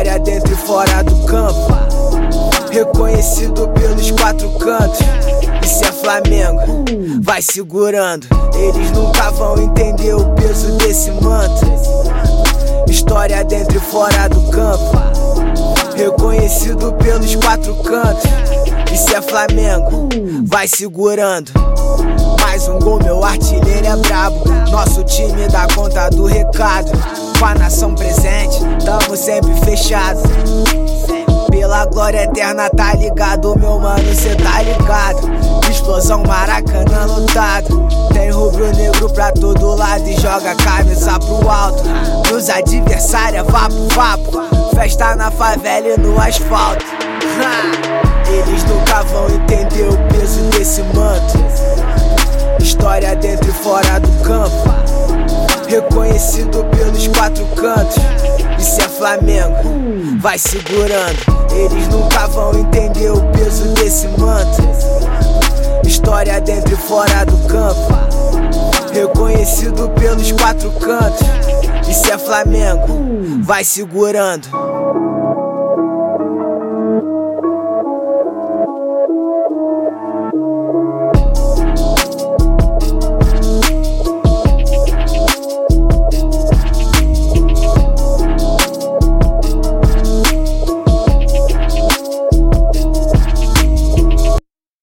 História dentro e fora do campo. Reconhecido pelos quatro cantos. Isso é Flamengo, vai segurando. Eles nunca vão entender o peso desse manto. História dentro e fora do campo. Reconhecido pelos quatro cantos. Isso é Flamengo, vai segurando. Mais um gol, meu artilheiro é brabo. Nosso time dá conta do recado. Com a nação presente, tamo sempre fechado. Pela glória eterna, tá ligado, meu mano, cê tá ligado. Explosão Maracanã lotado. Tem rubro-negro pra todo lado e joga a camisa pro alto. Nos adversários, vapo, vapo. Festa na favela e no asfalto. Eles nunca vão entender o peso desse manto. História dentro e fora do. Reconhecido pelos quatro cantos. Isso é Flamengo, vai segurando. Eles nunca vão entender o peso desse manto. História dentro e fora do campo. Reconhecido pelos quatro cantos. Isso é Flamengo, vai segurando.